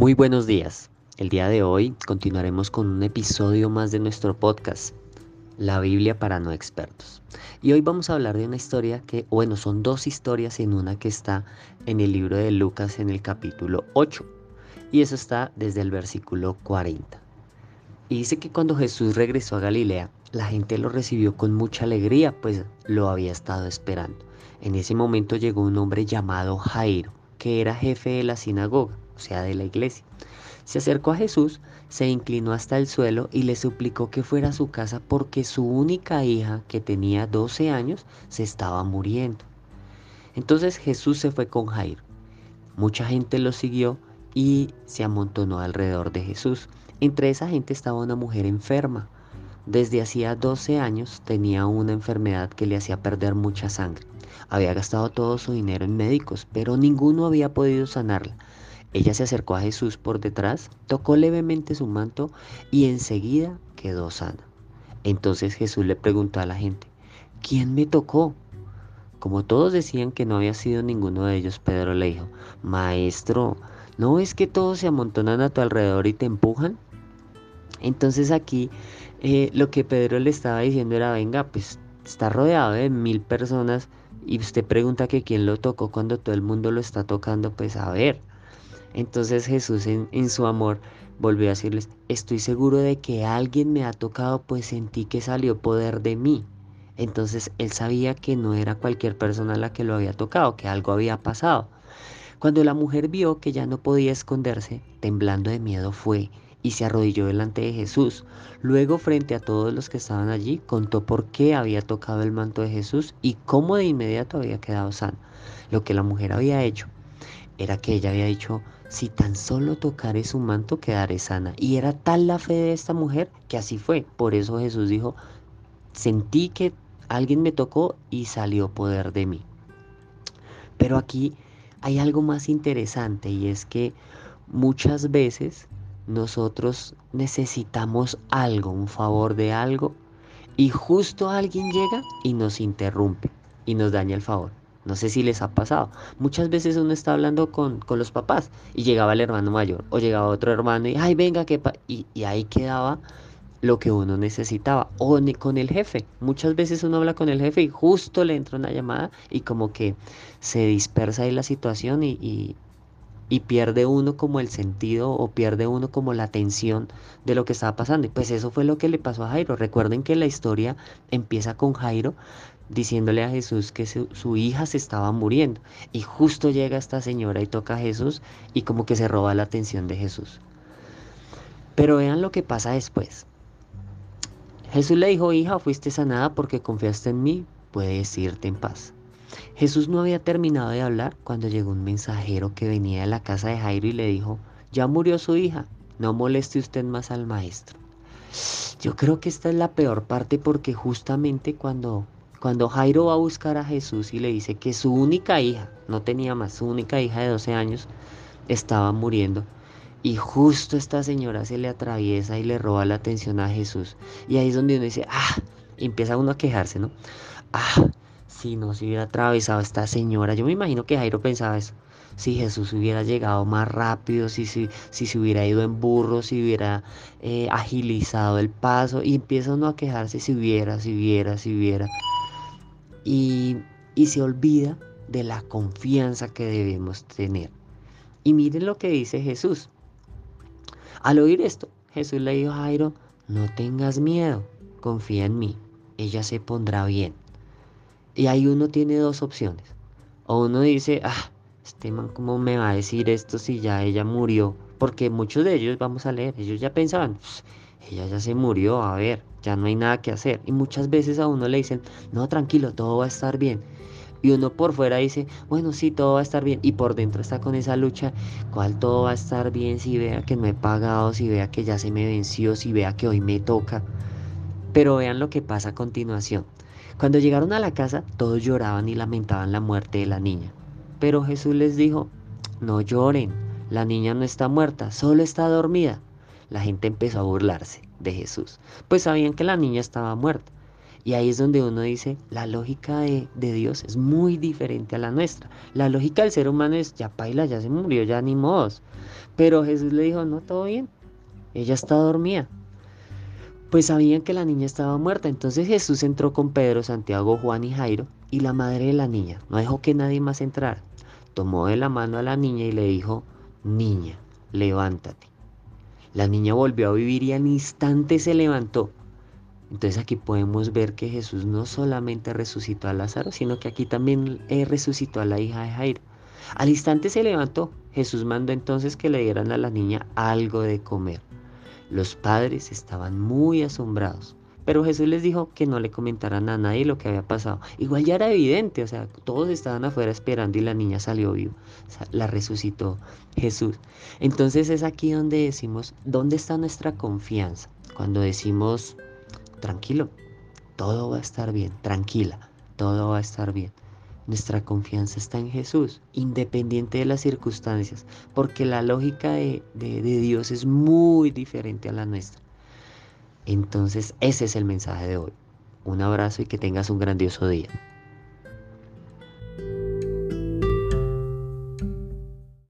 Muy buenos días. El día de hoy continuaremos con un episodio más de nuestro podcast, La Biblia para no expertos. Y hoy vamos a hablar de una historia que, bueno, son dos historias en una que está en el libro de Lucas en el capítulo 8. Y eso está desde el versículo 40. Y dice que cuando Jesús regresó a Galilea, la gente lo recibió con mucha alegría, pues lo había estado esperando. En ese momento llegó un hombre llamado Jairo, que era jefe de la sinagoga, sea, de la iglesia. Se acercó a Jesús, se inclinó hasta el suelo y le suplicó que fuera a su casa porque su única hija, que tenía 12 años, se estaba muriendo. Entonces Jesús se fue con Jairo. Mucha gente lo siguió y se amontonó alrededor de Jesús. Entre esa gente estaba una mujer enferma desde hacía 12 años tenía una enfermedad que le hacía perder mucha sangre. Había gastado todo su dinero en médicos, pero ninguno había podido sanarla. Ella se acercó a Jesús por detrás, tocó levemente su manto y enseguida quedó sana. Entonces Jesús le preguntó a la gente, ¿quién me tocó? Como todos decían que no había sido ninguno de ellos, Pedro le dijo, Maestro, ¿no es que todos se amontonan a tu alrededor y te empujan? Entonces aquí eh, lo que Pedro le estaba diciendo era, venga, pues está rodeado de mil personas y usted pregunta que quién lo tocó cuando todo el mundo lo está tocando, pues a ver. Entonces Jesús en, su amor volvió a decirles, estoy seguro de que alguien me ha tocado, pues sentí que salió poder de mí. Entonces él sabía que no era cualquier persona la que lo había tocado, que algo había pasado. Cuando la mujer vio que ya no podía esconderse, temblando de miedo fue y se arrodilló delante de Jesús. Luego, frente a todos los que estaban allí, contó por qué había tocado el manto de Jesús y cómo de inmediato había quedado sano. Lo que la mujer había hecho era que ella había dicho, si tan solo tocaré su manto, quedaré sana. Y era tal la fe de esta mujer que así fue. Por eso Jesús dijo, sentí que alguien me tocó y salió poder de mí. Pero aquí hay algo más interesante y es que muchas veces nosotros necesitamos algo, un favor de algo, y justo alguien llega y nos interrumpe y nos daña el favor. No sé si les ha pasado. Muchas veces uno está hablando con, con los papás y llegaba el hermano mayor o llegaba otro hermano y, ay, venga, que y, y ahí quedaba lo que uno necesitaba. O con el jefe. Muchas veces uno habla con el jefe y justo le entra una llamada y como que se dispersa ahí la situación y, y pierde uno como el sentido o pierde uno como la atención de lo que estaba pasando. Y pues eso fue lo que le pasó a Jairo. Recuerden que la historia empieza con Jairo diciéndole a Jesús que su, hija se estaba muriendo. Y justo llega esta señora y toca a Jesús y como que se roba la atención de Jesús. Pero vean lo que pasa después. Jesús le dijo, hija, fuiste sanada porque confiaste en mí, puedes irte en paz. Jesús no había terminado de hablar cuando llegó un mensajero que venía de la casa de Jairo y le dijo, ya murió su hija, no moleste usted más al maestro. Yo creo que esta es la peor parte porque justamente cuando, cuando Jairo va a buscar a Jesús y le dice que su única hija, no tenía más, su única hija de 12 años, estaba muriendo. Y justo esta señora se le atraviesa y le roba la atención a Jesús. Y ahí es donde uno dice, ah, y empieza uno a quejarse, ¿no? Ah, si no se hubiera atravesado esta señora. Yo me imagino que Jairo pensaba eso. Si Jesús hubiera llegado más rápido, si, si, si se hubiera ido en burro, si hubiera eh, agilizado el paso. Y empieza uno a quejarse si hubiera, si hubiera, si hubiera. Y, y se olvida de la confianza que debemos tener. Y miren lo que dice Jesús. Al oír esto, Jesús le dijo a Jairo, no tengas miedo, confía en mí, ella se pondrá bien. Y ahí uno tiene dos opciones. O uno dice, ah, este man, ¿cómo me va a decir esto si ya ella murió? Porque muchos de ellos, vamos a leer, ellos ya pensaban, ella ya se murió, a ver, ya no hay nada que hacer. Y muchas veces a uno le dicen, no, tranquilo, todo va a estar bien. Y uno por fuera dice, bueno, sí, todo va a estar bien. Y por dentro está con esa lucha, ¿cuál todo va a estar bien? Si vea que no he pagado, si vea que ya se me venció, si vea que hoy me toca. Pero vean lo que pasa a continuación. Cuando llegaron a la casa, todos lloraban y lamentaban la muerte de la niña. Pero Jesús les dijo, no lloren, la niña no está muerta, solo está dormida. La gente empezó a burlarse de Jesús, pues sabían que la niña estaba muerta. Y ahí es donde uno dice, la lógica de, Dios es muy diferente a la nuestra. La lógica del ser humano es, ya paila, ya se murió, ya ni modos. Pero Jesús le dijo, no, todo bien. Ella está dormida. Pues sabían que la niña estaba muerta. Entonces Jesús entró con Pedro, Santiago, Juan y Jairo y la madre de la niña. No dejó que nadie más entrara. Tomó de la mano a la niña y le dijo, niña, levántate. La niña volvió a vivir y al instante se levantó. Entonces aquí podemos ver que Jesús no solamente resucitó a Lázaro, sino que aquí también eh, resucitó a la hija de Jairo. Al instante se levantó. Jesús mandó entonces que le dieran a la niña algo de comer. Los padres estaban muy asombrados, pero Jesús les dijo que no le comentaran a nadie lo que había pasado. Igual ya era evidente, o sea, todos estaban afuera esperando y la niña salió viva. la resucitó Jesús. Entonces es aquí donde decimos, ¿dónde está nuestra confianza? Cuando decimos, tranquilo, todo va a estar bien, tranquila, todo va a estar bien. Nuestra confianza está en Jesús, independiente de las circunstancias, porque la lógica de, de, Dios es muy diferente a la nuestra. Entonces, ese es el mensaje de hoy. Un abrazo y que tengas un grandioso día.